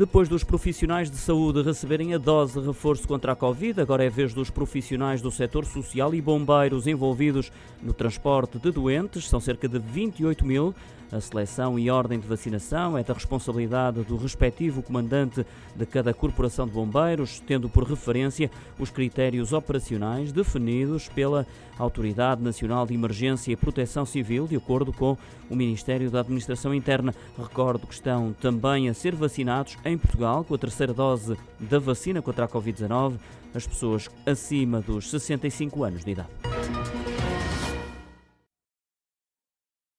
Depois dos profissionais de saúde receberem a dose de reforço contra a Covid, agora é vez dos profissionais do setor social e bombeiros envolvidos no transporte de doentes. São cerca de 28 mil. A seleção e ordem de vacinação é da responsabilidade do respectivo comandante de cada corporação de bombeiros, tendo por referência os critérios operacionais definidos pela Autoridade Nacional de Emergência e Proteção Civil, de acordo com o Ministério da Administração Interna. Recordo que estão também a ser vacinados Portugal com a terceira dose da vacina contra a Covid-19 as pessoas acima dos 65 anos de idade.